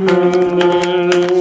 Mm-hmm.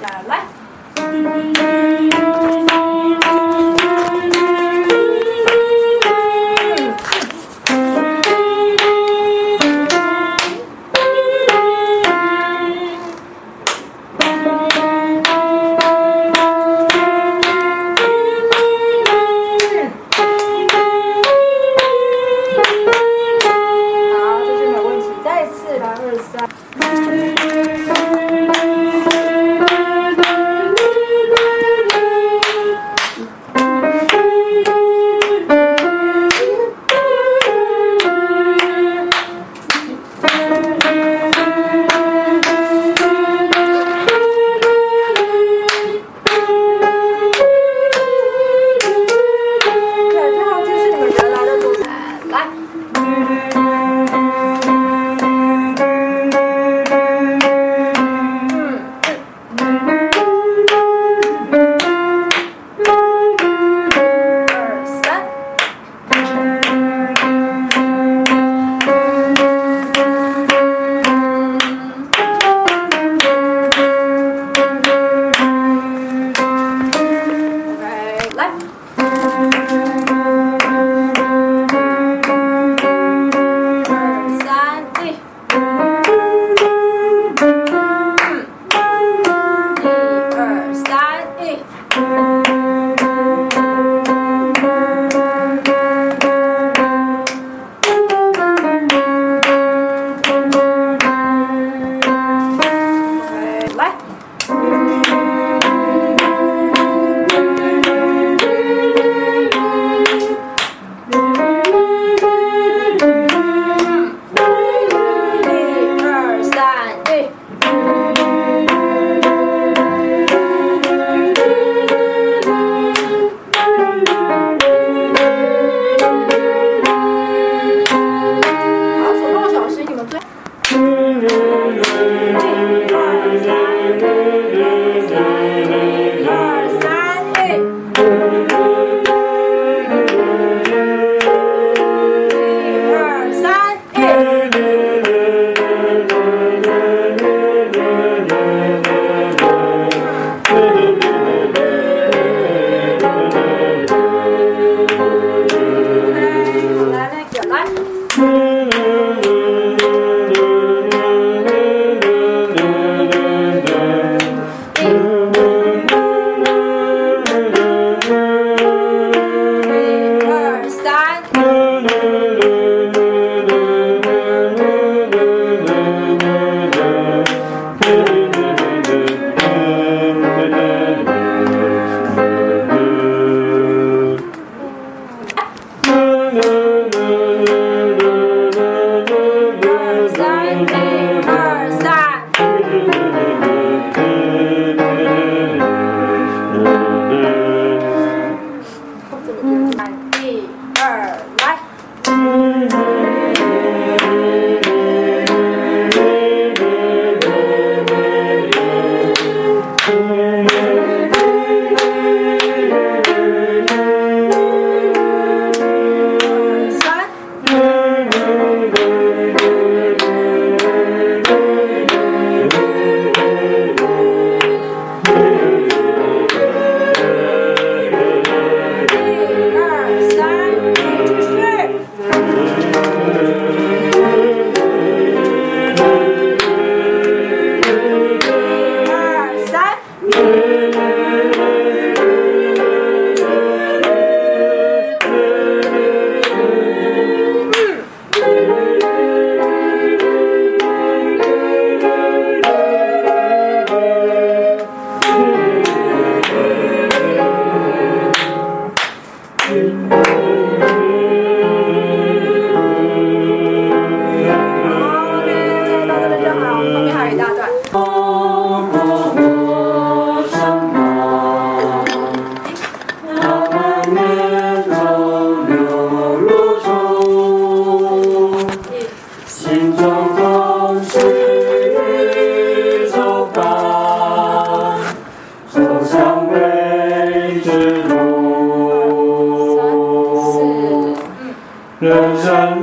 my life. sun.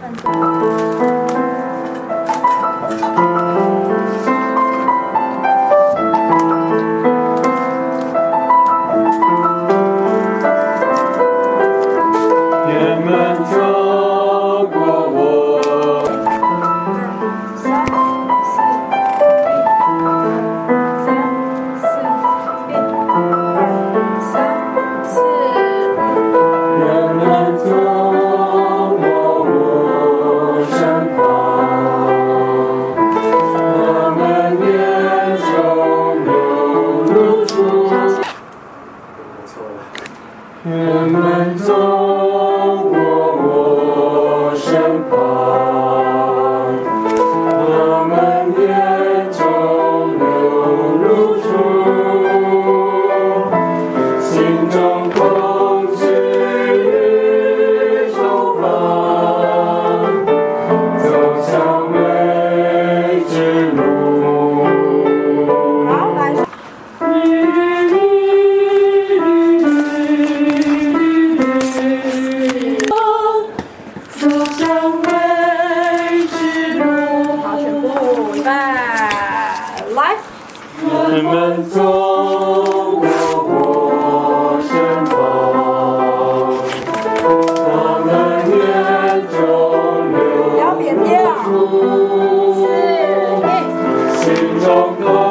分钟。don't.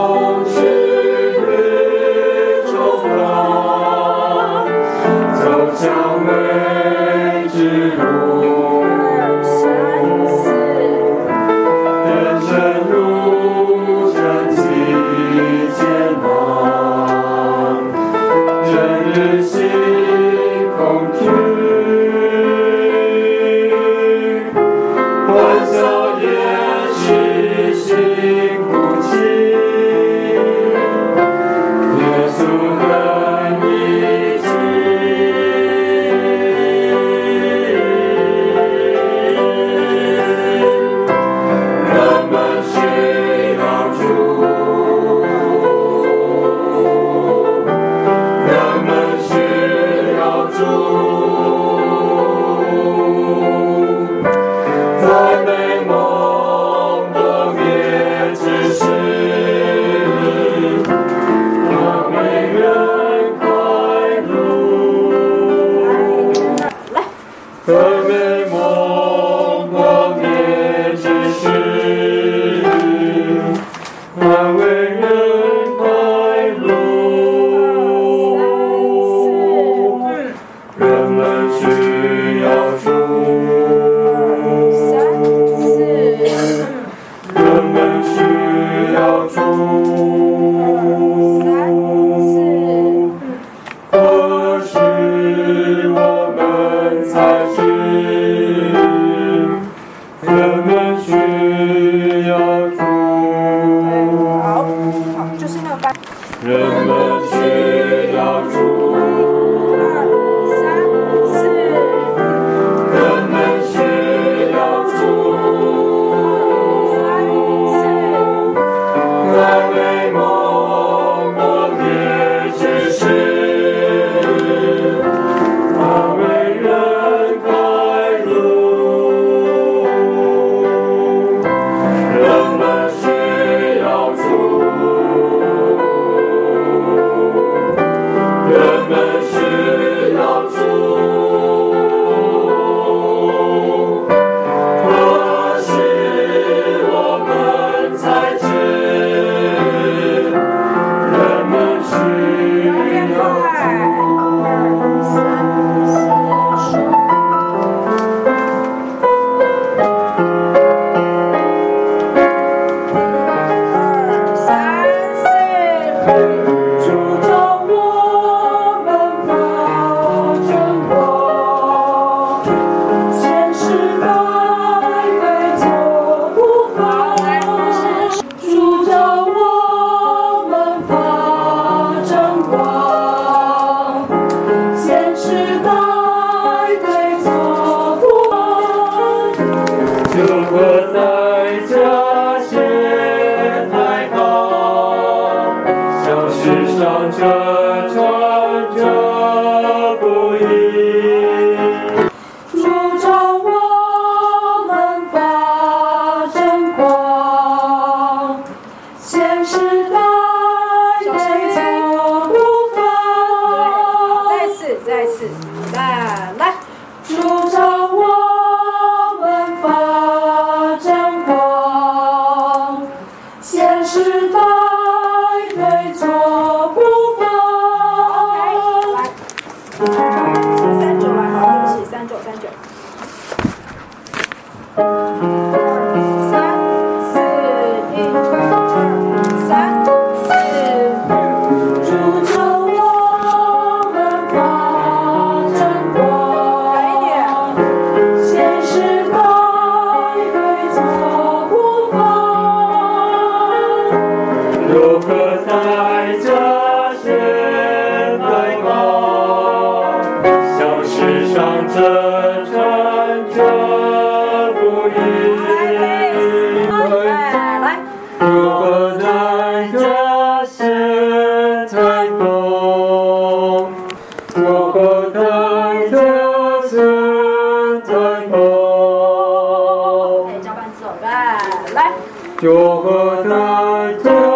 Yoga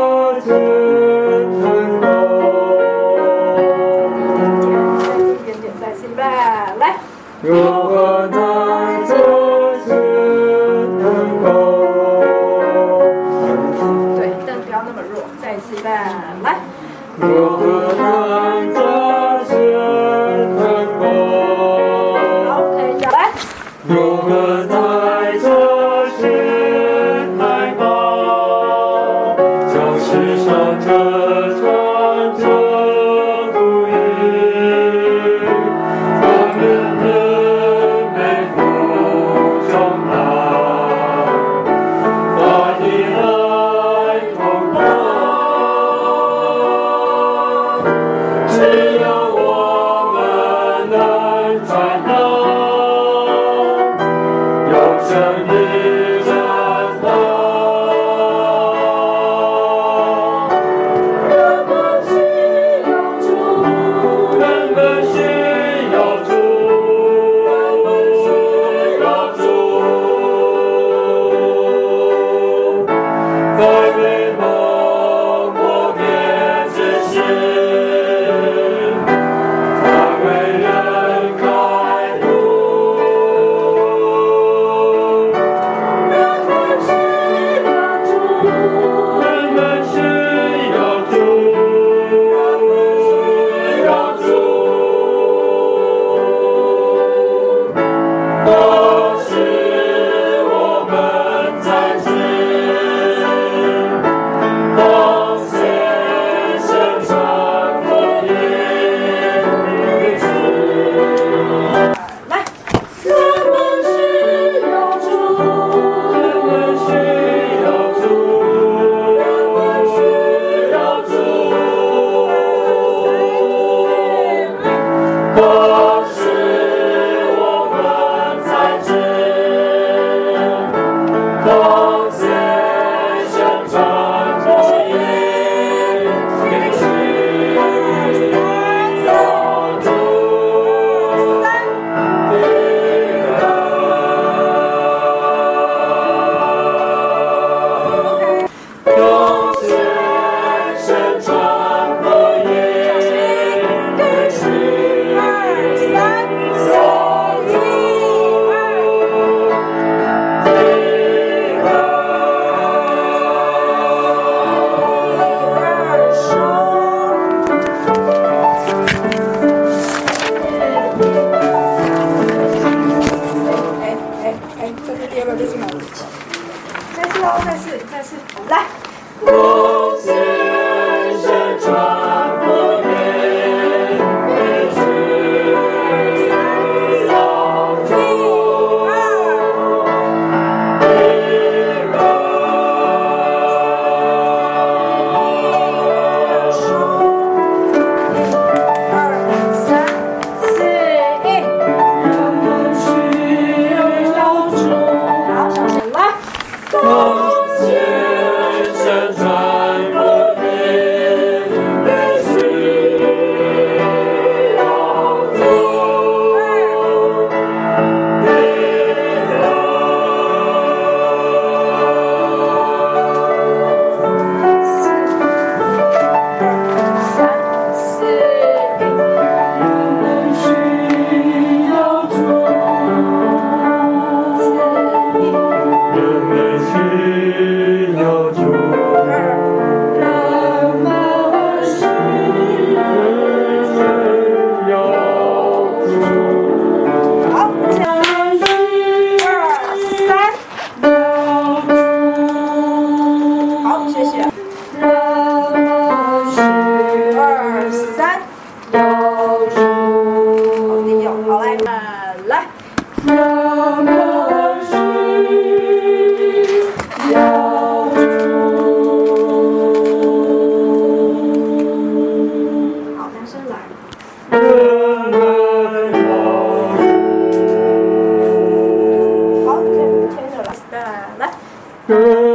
Girl.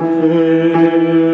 Amen.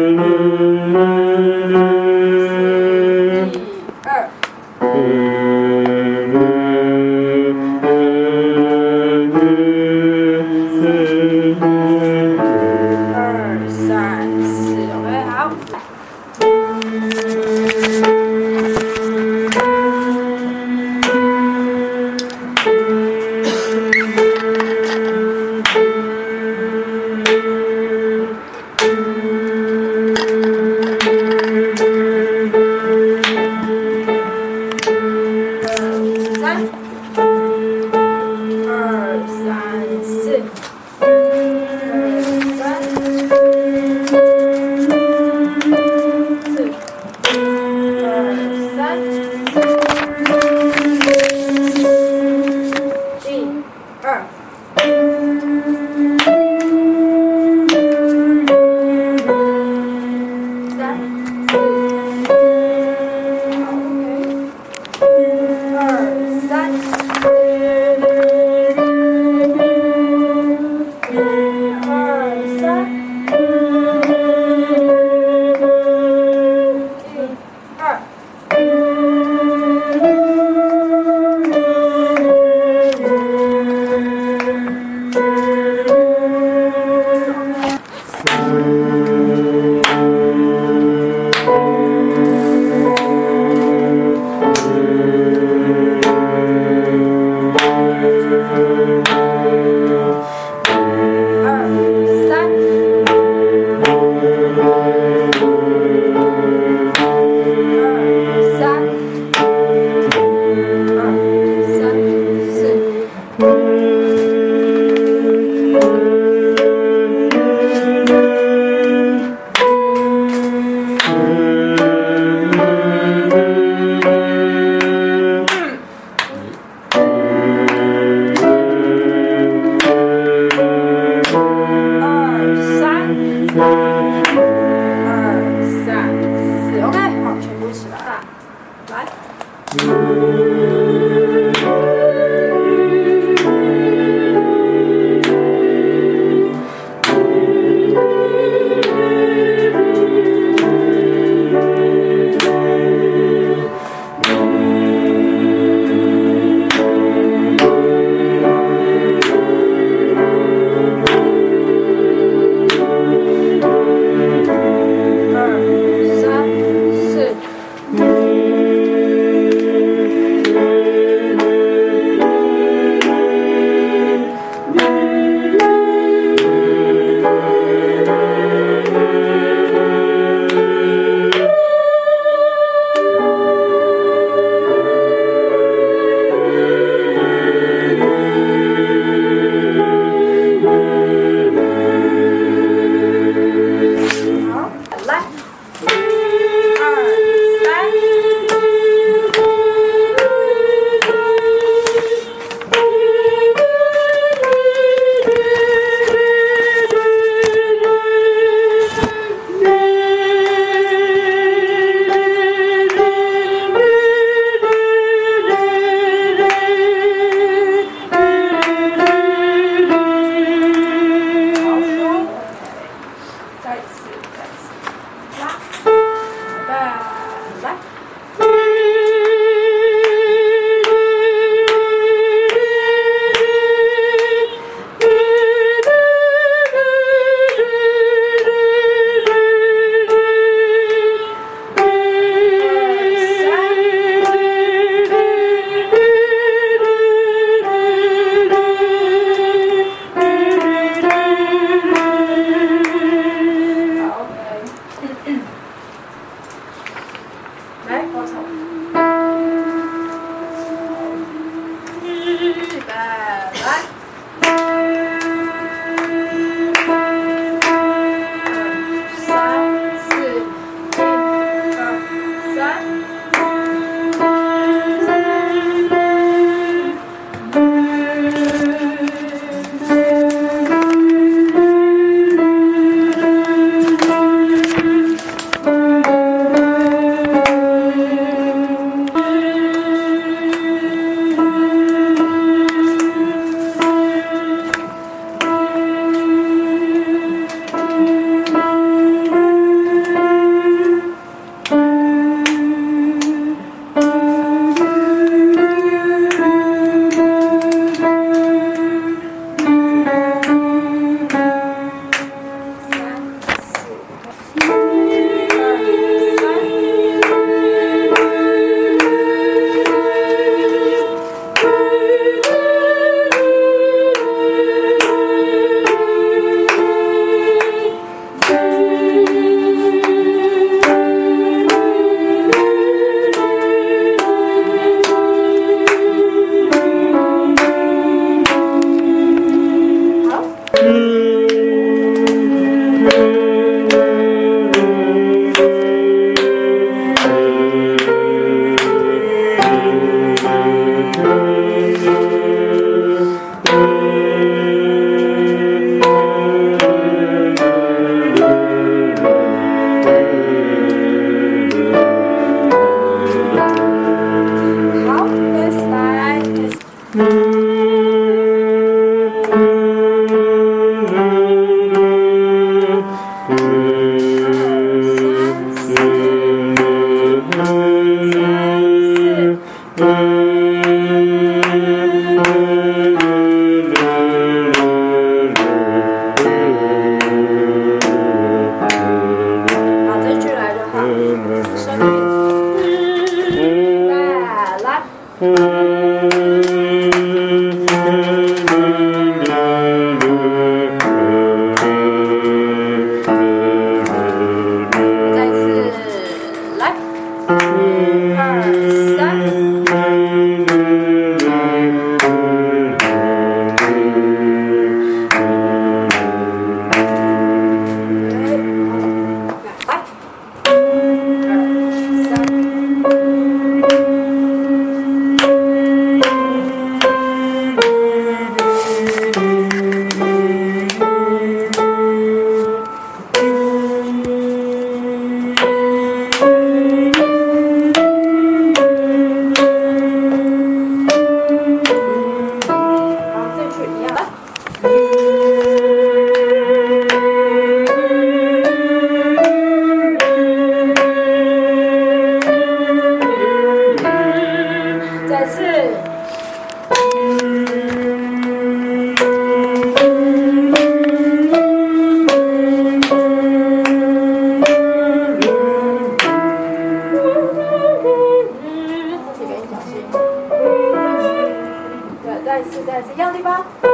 再次再次用力吧。拜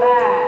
拜。